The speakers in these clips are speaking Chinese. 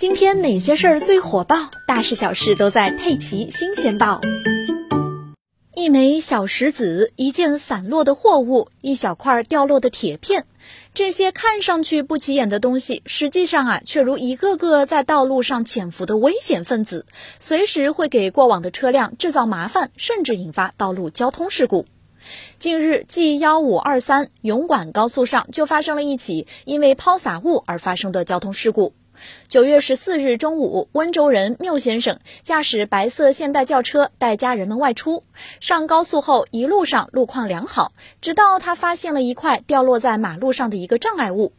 今天哪些事儿最火爆？大事小事都在《佩奇新鲜报》。一枚小石子，一件散落的货物，一小块掉落的铁片，这些看上去不起眼的东西，实际上啊，却如一个个在道路上潜伏的危险分子，随时会给过往的车辆制造麻烦，甚至引发道路交通事故。近日，G 幺五二三永管高速上就发生了一起因为抛洒物而发生的交通事故。九月十四日中午，温州人缪先生驾驶白色现代轿车带家人们外出，上高速后一路上路况良好，直到他发现了一块掉落在马路上的一个障碍物。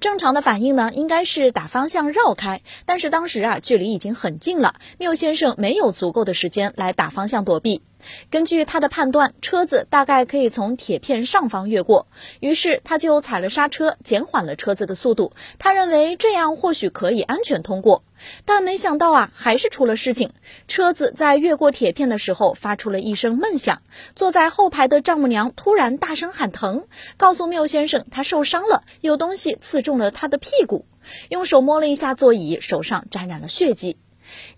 正常的反应呢，应该是打方向绕开，但是当时啊，距离已经很近了，缪先生没有足够的时间来打方向躲避。根据他的判断，车子大概可以从铁片上方越过，于是他就踩了刹车，减缓了车子的速度。他认为这样或许可以安全通过。但没想到啊，还是出了事情。车子在越过铁片的时候，发出了一声闷响。坐在后排的丈母娘突然大声喊疼，告诉缪先生他受伤了，有东西刺中了他的屁股。用手摸了一下座椅，手上沾染了血迹。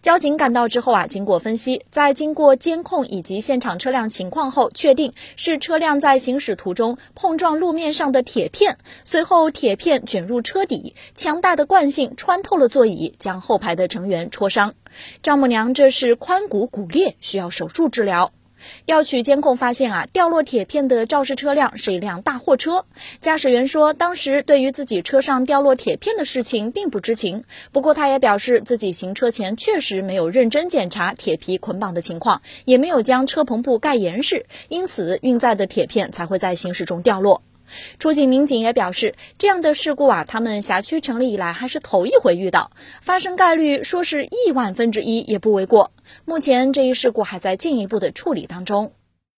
交警赶到之后啊，经过分析，在经过监控以及现场车辆情况后，确定是车辆在行驶途中碰撞路面上的铁片，随后铁片卷入车底，强大的惯性穿透了座椅，将后排的成员戳伤。丈母娘这是髋骨骨裂，需要手术治疗。调取监控发现啊，掉落铁片的肇事车辆是一辆大货车。驾驶员说，当时对于自己车上掉落铁片的事情并不知情。不过，他也表示自己行车前确实没有认真检查铁皮捆绑的情况，也没有将车棚布盖严实，因此运载的铁片才会在行驶中掉落。出警民警也表示，这样的事故啊，他们辖区成立以来还是头一回遇到，发生概率说是亿万分之一也不为过。目前这一事故还在进一步的处理当中。